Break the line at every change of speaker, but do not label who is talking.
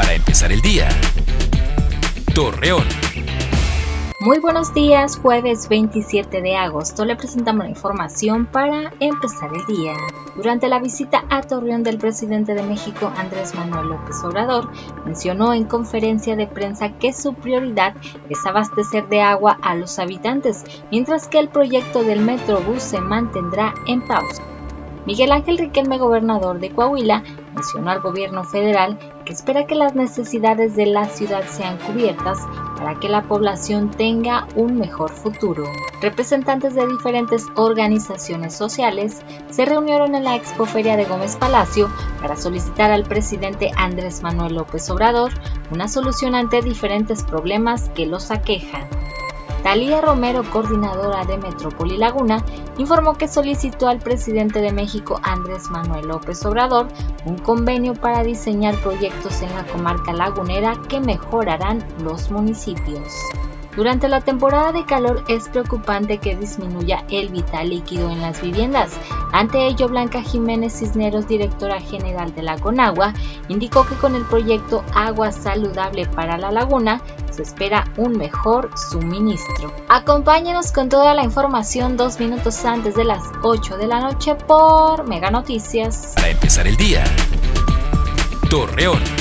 para empezar el día. Torreón.
Muy buenos días, jueves 27 de agosto le presentamos la información para empezar el día. Durante la visita a Torreón del presidente de México, Andrés Manuel López Obrador, mencionó en conferencia de prensa que su prioridad es abastecer de agua a los habitantes, mientras que el proyecto del Metrobús se mantendrá en pausa. Miguel Ángel Riquelme, gobernador de Coahuila, mencionó al gobierno federal espera que las necesidades de la ciudad sean cubiertas para que la población tenga un mejor futuro. Representantes de diferentes organizaciones sociales se reunieron en la expoferia de Gómez Palacio para solicitar al presidente Andrés Manuel López Obrador una solución ante diferentes problemas que los aquejan. Talía Romero, coordinadora de Metrópoli Laguna, informó que solicitó al presidente de México, Andrés Manuel López Obrador, un convenio para diseñar proyectos en la comarca lagunera que mejorarán los municipios. Durante la temporada de calor es preocupante que disminuya el vital líquido en las viviendas. Ante ello, Blanca Jiménez Cisneros, directora general de la Conagua, indicó que con el proyecto Agua Saludable para la Laguna espera un mejor suministro. Acompáñenos con toda la información dos minutos antes de las 8 de la noche por Mega Noticias.
Para empezar el día, Torreón.